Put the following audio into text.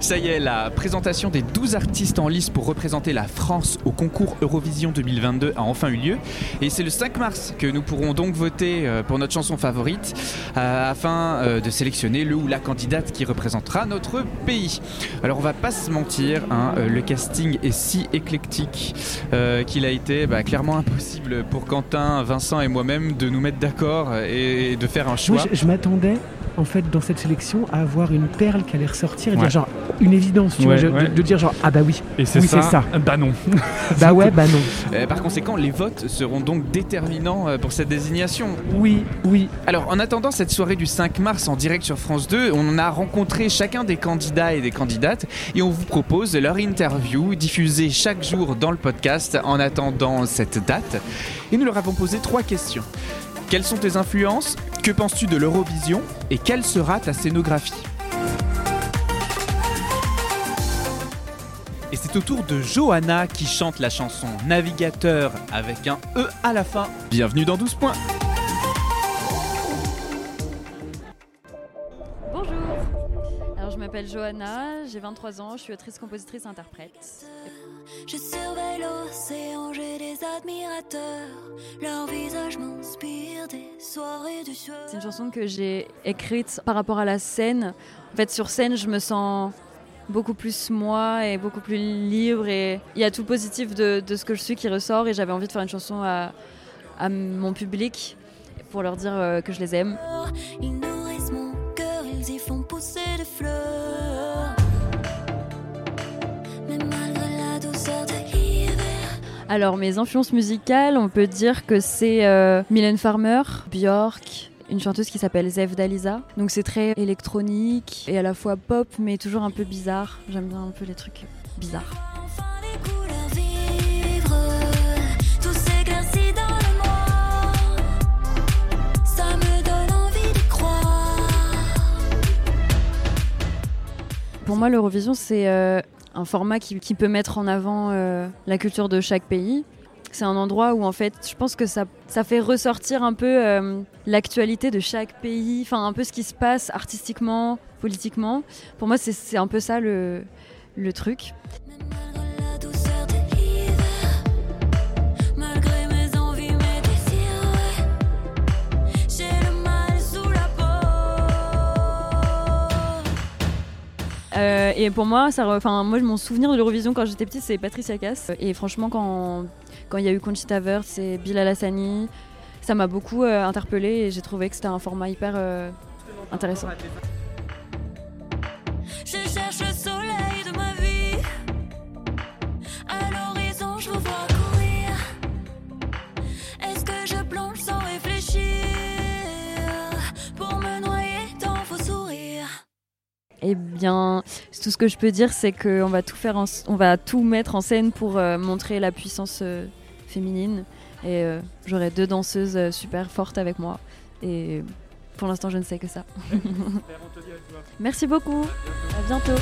Ça y est, la présentation des 12 artistes en lice pour représenter la France au concours Eurovision 2022 a enfin eu lieu. Et c'est le 5 mars que nous pourrons donc voter euh, pour notre chanson favorite euh, afin euh, de sélectionner le ou la candidate qui représentera notre pays. Alors on va pas se mentir, hein, le casting est si éclectique qu'il a été bah, clairement impossible pour Quentin, Vincent et moi-même de nous mettre d'accord et de faire un choix. je m'attendais en fait dans cette sélection à avoir une perle qui allait ressortir et dire genre une évidence, tu vois, de, dire genre ah bah oui, et c'est ça, bah non. bah ouais, bah non. Euh, par conséquent, les votes seront donc déterminants euh, pour cette désignation. Oui, oui. Alors en attendant cette soirée du 5 mars en direct sur France 2, on a rencontré chacun des candidats et des candidates et on vous propose leur interview diffusée chaque jour dans le podcast en attendant cette date. Et nous leur avons posé trois questions. Quelles sont tes influences? Que penses-tu de l'Eurovision? Et quelle sera ta scénographie? Et c'est au tour de Johanna qui chante la chanson Navigateur avec un E à la fin. Bienvenue dans 12 points Bonjour Alors je m'appelle Johanna, j'ai 23 ans, je suis autrice, compositrice, interprète. Je surveille l'océan, j'ai des admirateurs. Leur visage m'inspire C'est une chanson que j'ai écrite par rapport à la scène. En fait, sur scène, je me sens beaucoup plus moi et beaucoup plus libre. Et il y a tout le positif de, ce que je suis qui ressort. Et j'avais envie de faire une chanson à, à mon public pour leur dire euh, que je les aime. Ils nourrissent mon cœur, ils y font pousser des fleurs. Alors mes influences musicales, on peut dire que c'est euh, Mylène Farmer, Björk, une chanteuse qui s'appelle Zev Dalisa. Donc c'est très électronique et à la fois pop mais toujours un peu bizarre. J'aime bien un peu les trucs bizarres. Pour moi, l'Eurovision, c'est euh, un format qui, peut mettre en avant euh, la culture de chaque pays. C'est un endroit où en fait, je pense que ça, fait ressortir un peu euh, l'actualité de chaque pays, enfin un peu ce qui se passe artistiquement, politiquement. Pour moi, c'est un peu ça le truc. Euh, et pour moi, enfin, moi, mon souvenir de l'Eurovision quand j'étais petite, c'est Patricia Cass. Et franchement, quand quand il y a eu Conchita Wurst et Bilal Hassani, ça m'a beaucoup euh, interpellée et j'ai trouvé que c'était un format hyper euh, intéressant. Bien, tout ce que je peux dire, c'est qu'on va tout faire, on va tout mettre en scène pour euh, montrer la puissance féminine. Et euh, j'aurai deux danseuses euh, super fortes avec moi. Et pour l'instant, je ne sais que ça. Merci beaucoup. À bientôt.